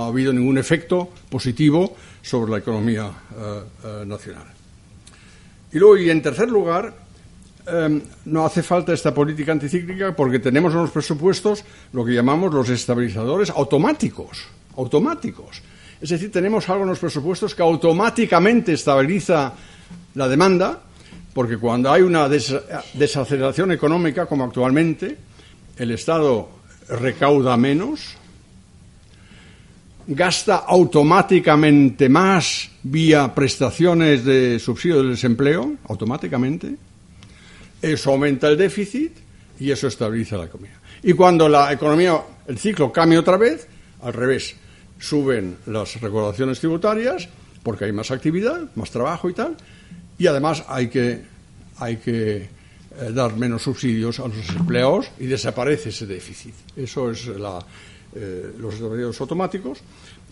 ha habido ningún efecto positivo sobre la economía eh, eh, nacional. Y luego, y en tercer lugar, em, no hace falta esta política anticíclica porque tenemos en los presupuestos lo que llamamos los estabilizadores automáticos. Automáticos. Es decir, tenemos algo en los presupuestos que automáticamente estabiliza la demanda porque cuando hay una desaceleración económica, como actualmente, el Estado recauda menos, gasta automáticamente más vía prestaciones de subsidio del desempleo, automáticamente, eso aumenta el déficit y eso estabiliza la economía. Y cuando la economía, el ciclo cambia otra vez, al revés, suben las recaudaciones tributarias porque hay más actividad, más trabajo y tal, y además hay que, hay que eh, dar menos subsidios a los empleados y desaparece ese déficit. Eso es la, eh, los estabilizadores automáticos.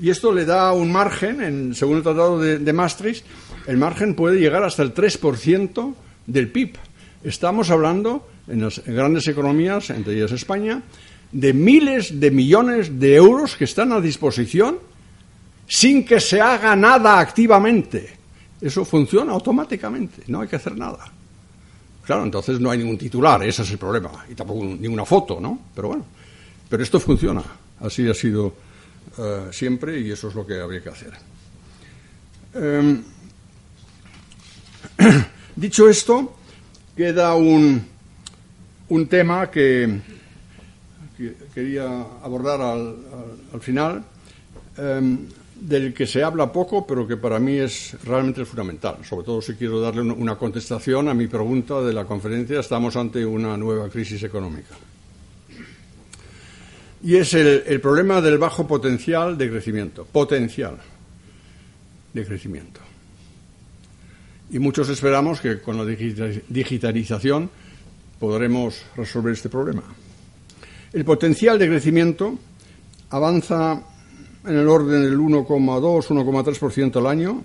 Y esto le da un margen, en, según el Tratado de, Maastricht, el margen puede llegar hasta el 3% del PIB. Estamos hablando, en las grandes economías, entre ellas España, de miles de millones de euros que están a disposición sin que se haga nada activamente. Eso funciona automáticamente, no hay que hacer nada. Claro, entonces no hay ningún titular, ese es el problema, y tampoco ninguna foto, ¿no? Pero bueno, pero esto funciona, así ha sido eh, siempre y eso es lo que habría que hacer. Em, dicho esto, queda un, un tema que, quería abordar al, al, final. Em, del que se habla poco, pero que para mí es realmente fundamental. Sobre todo si quiero darle una contestación a mi pregunta de la conferencia, estamos ante una nueva crisis económica. Y es el, problema del bajo potencial de crecimiento. Potencial de crecimiento. Y muchos esperamos que con la digitalización podremos resolver este problema. El potencial de crecimiento avanza en el orden del 1,2, 1,3% al año,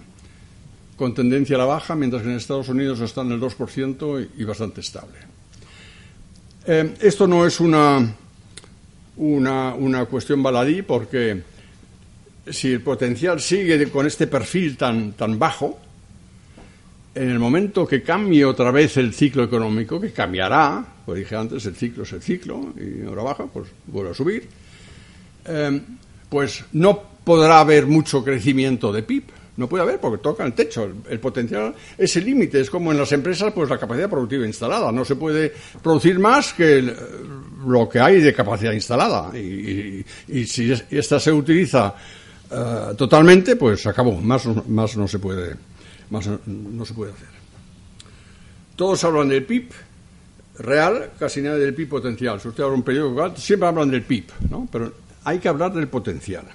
con tendencia a la baja, mientras que en Estados Unidos está en el 2% y, bastante estable. Eh, esto no es una, una, cuestión baladí, porque si el potencial sigue con este perfil tan, tan bajo, en el momento que cambie otra vez el ciclo económico, que cambiará, como dije antes, el ciclo es el ciclo, y ahora baja, pues vuelve a subir, eh, pues no podrá haber mucho crecimiento de PIB. No puede haber porque toca el techo. El, potencial es el límite. Es como en las empresas, pues la capacidad productiva instalada. No se puede producir más que lo que hay de capacidad instalada. Y, si esta se utiliza eh, totalmente, pues acabó. Más, más, no se puede, más no se puede hacer. Todos hablan del PIB real, casi nada del PIB potencial. Si usted habla un periódico, siempre hablan del PIB, ¿no? Pero hay que hablar del potencial.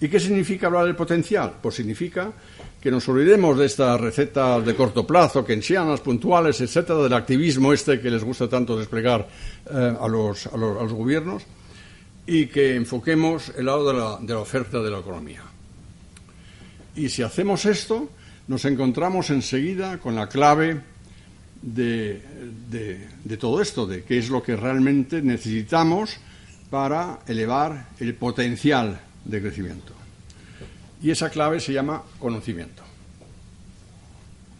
¿Y qué significa hablar del potencial? Pues significa que nos olvidemos de estas recetas de corto plazo, keynesianas, puntuales, etcétera, del activismo este que les gusta tanto desplegar eh, a, los, a, los, gobiernos, y que enfoquemos el lado de la, de la oferta de la economía. Y si hacemos esto, nos encontramos enseguida con la clave de, todo esto, de qué es lo que realmente necesitamos para elevar el potencial de crecimiento. Y esa clave se llama conocimiento.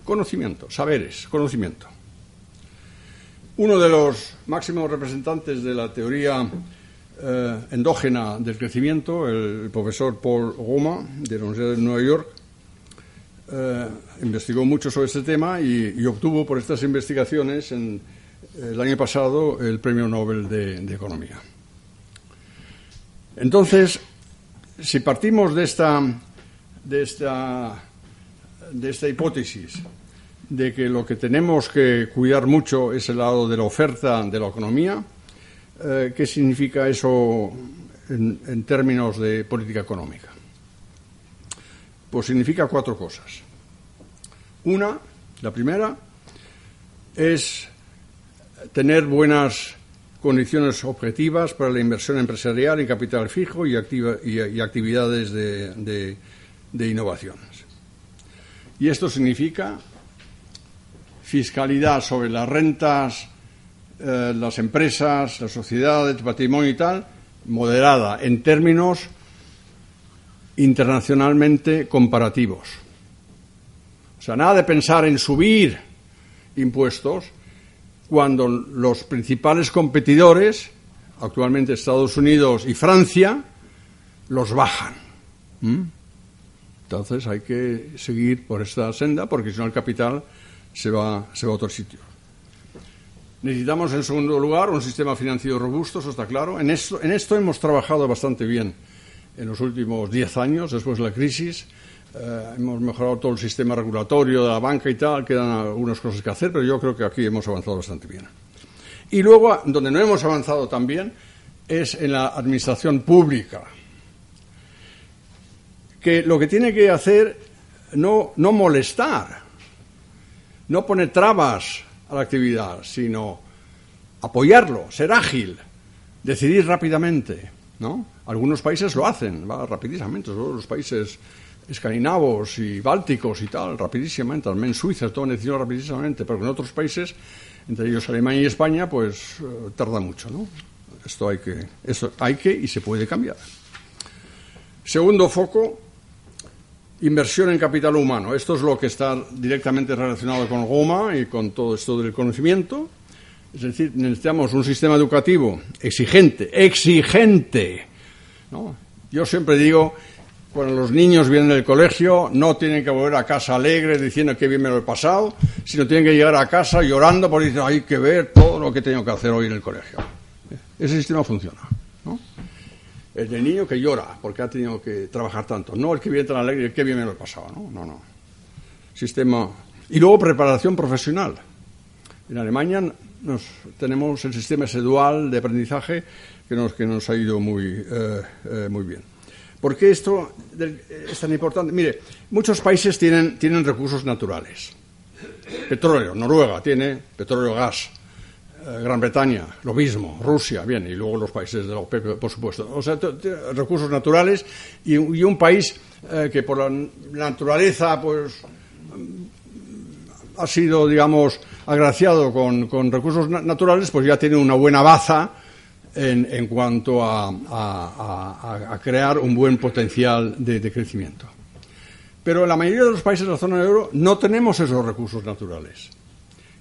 Conocimiento, saberes, conocimiento. Uno de los máximos representantes de la teoría eh, endógena del crecimiento, el profesor Paul Goma, de la Universidad de Nueva York, eh, investigó mucho sobre este tema y, obtuvo por estas investigaciones en, el año pasado el Premio Nobel de Economía. Entonces, si partimos de esta de esta, de esta hipótesis de que lo que tenemos que cuidar mucho es el lado de la oferta de la economía, eh, ¿qué significa eso en, en términos de política económica? Pues significa cuatro cosas. Una, la primera, es tener buenas condiciones objetivas para la inversión empresarial en capital fijo y, activa, y, actividades de, de, de innovaciones. Y esto significa fiscalidad sobre las rentas, eh, las empresas, las sociedades, patrimonio y tal, moderada en términos internacionalmente comparativos. O sea, nada de pensar en subir impuestos cuando los principales competidores, actualmente Estados Unidos y Francia, los bajan. ¿Mm? Entonces hay que seguir por esta senda porque si no el capital se va, se va a otros sitios. Necesitamos, en segundo lugar, un sistema financiero robusto, eso está claro. En esto, en esto hemos trabajado bastante bien en los últimos diez años, después de la crisis. Eh, hemos mejorado todo el sistema regulatorio de la banca y tal, quedan algunas cosas que hacer, pero yo creo que aquí hemos avanzado bastante bien. Y luego, donde no hemos avanzado tan bien, es en la administración pública que lo que tiene que hacer no, no molestar, no poner trabas a la actividad, sino apoyarlo, ser ágil, decidir rápidamente. ¿no? Algunos países lo hacen, va rapidísimamente, los países escandinavos y bálticos y tal, rapidísimamente, menos Suiza toman decisiones rapidísimamente, pero en otros países, entre ellos Alemania y España, pues eh, tarda mucho, ¿no? Esto hay que, esto hay que y se puede cambiar. Segundo foco, Inversión en capital humano. Esto es lo que está directamente relacionado con Goma y con todo esto del conocimiento. Es decir, necesitamos un sistema educativo exigente, exigente. Yo siempre digo, cuando los niños vienen del colegio, no tienen que volver a casa alegres diciendo que bien me lo he pasado, sino tienen que llegar a casa llorando porque dicen, hay que ver todo lo que tengo que hacer hoy en el colegio. Ese sistema funciona. ¿no? el del niño que llora porque ha tenido que trabajar tanto, no el que viene tan alegre, el que bien me lo he pasado, ¿no? No, no. Sistema. Y luego preparación profesional. En Alemania nos, tenemos el sistema ese dual de aprendizaje que nos, que nos ha ido muy, eh, eh, muy bien. ¿Por qué esto es tan importante? Mire, muchos países tienen, tienen recursos naturales. Petróleo, Noruega tiene petróleo, gas. Eh, Gran Bretaña, lo mismo, Rusia, bien, y luego los países de la OPEP, por supuesto. O sea, recursos naturales y, un país que por la naturaleza, pues, ha sido, digamos, agraciado con, recursos naturales, pues ya tiene una buena baza en, cuanto a, crear un buen potencial de crecimiento. Pero en la mayoría de los países de la zona euro no tenemos esos recursos naturales.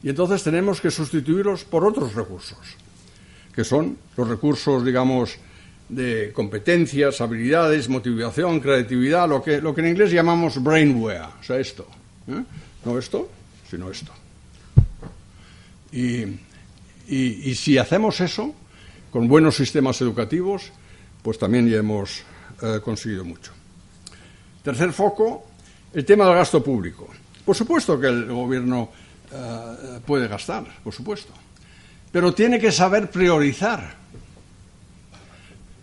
Y entonces tenemos que sustituirlos por otros recursos, que son los recursos, digamos, de competencias, habilidades, motivación, creatividad, lo que, lo que en inglés llamamos brainware, o sea, esto. ¿eh? No esto, sino esto. Y, y, si hacemos eso, con buenos sistemas educativos, pues también ya hemos eh, conseguido mucho. Tercer foco, el tema del gasto público. Por supuesto que el gobierno eh, puede gastar, por supuesto. Pero tiene que saber priorizar.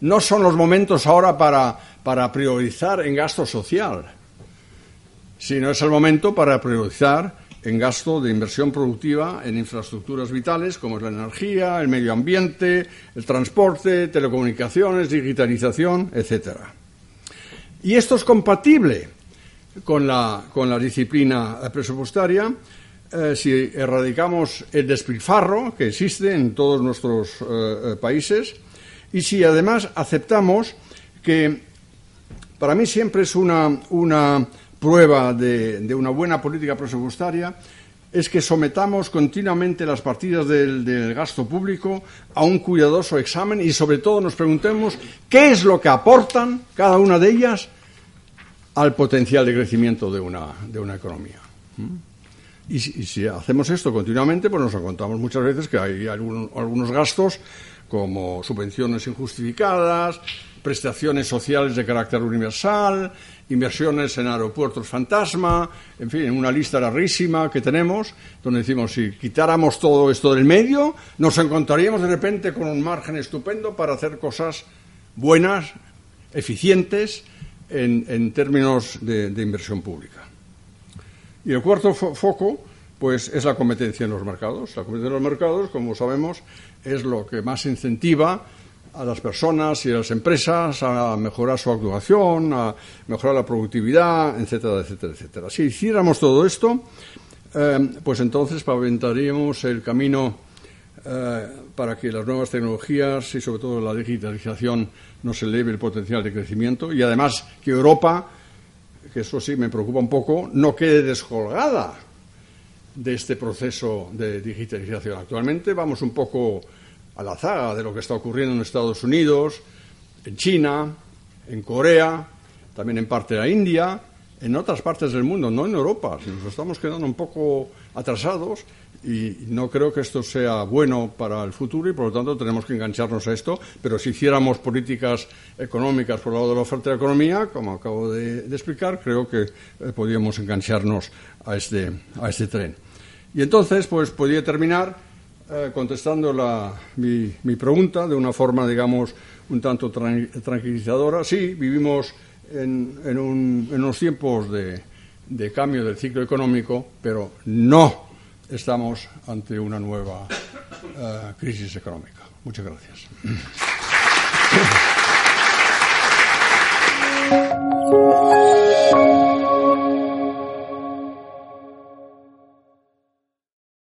No son los momentos ahora para, para priorizar en gasto social, sino es el momento para priorizar en gasto de inversión productiva en infraestructuras vitales como es la energía, el medio ambiente, el transporte, telecomunicaciones, digitalización, etcétera. Y esto es compatible con la, con la disciplina presupuestaria eh, si erradicamos el despilfarro que existe en todos nuestros eh, eh, países y si además aceptamos que para mí siempre es una, una prueba de, una buena política presupuestaria es que sometamos continuamente las partidas del, gasto público a un cuidadoso examen y sobre todo nos preguntemos qué es lo que aportan cada una de ellas al potencial de crecimiento de una, de una economía. ¿Mm? Y si, hacemos esto continuamente, pues nos encontramos muchas veces que hay algunos gastos como subvenciones injustificadas, prestaciones sociales de carácter universal, inversiones en aeropuertos fantasma, en fin, una lista larguísima que tenemos, donde decimos, si quitáramos todo esto del medio, nos encontraríamos de repente con un margen estupendo para hacer cosas buenas, eficientes, en, en términos de, inversión pública. Y el cuarto fo foco, pues, es la competencia en los mercados. La competencia en los mercados, como sabemos, es lo que más incentiva a las personas y a las empresas a mejorar su actuación, a mejorar la productividad, etcétera, etcétera, etcétera. Si hiciéramos todo esto, eh, pues entonces pavimentaríamos el camino eh, para que las nuevas tecnologías y sobre todo la digitalización nos eleve el potencial de crecimiento y además que Europa, que eso sí me preocupa un poco, no quede descolgada de este proceso de digitalización. Actualmente vamos un poco a la zaga de lo que está ocurriendo en Estados Unidos, en China, en Corea, también en parte de la India, en otras partes del mundo, no en Europa. Nos estamos quedando un poco atrasados y no creo que esto sea bueno para el futuro y por lo tanto tenemos que engancharnos a esto. Pero si hiciéramos políticas económicas por el lado de la oferta de economía, como acabo de, de explicar, creo que eh, podríamos engancharnos a este, a este tren. Y entonces, pues podría terminar eh, contestando la, mi, mi, pregunta de una forma, digamos, un tanto tranquilizadora. Sí, vivimos en, en, un, en unos tiempos de, de cambio del ciclo económico, pero no estamos ante una nueva eh, crisis económica. Muchas gracias.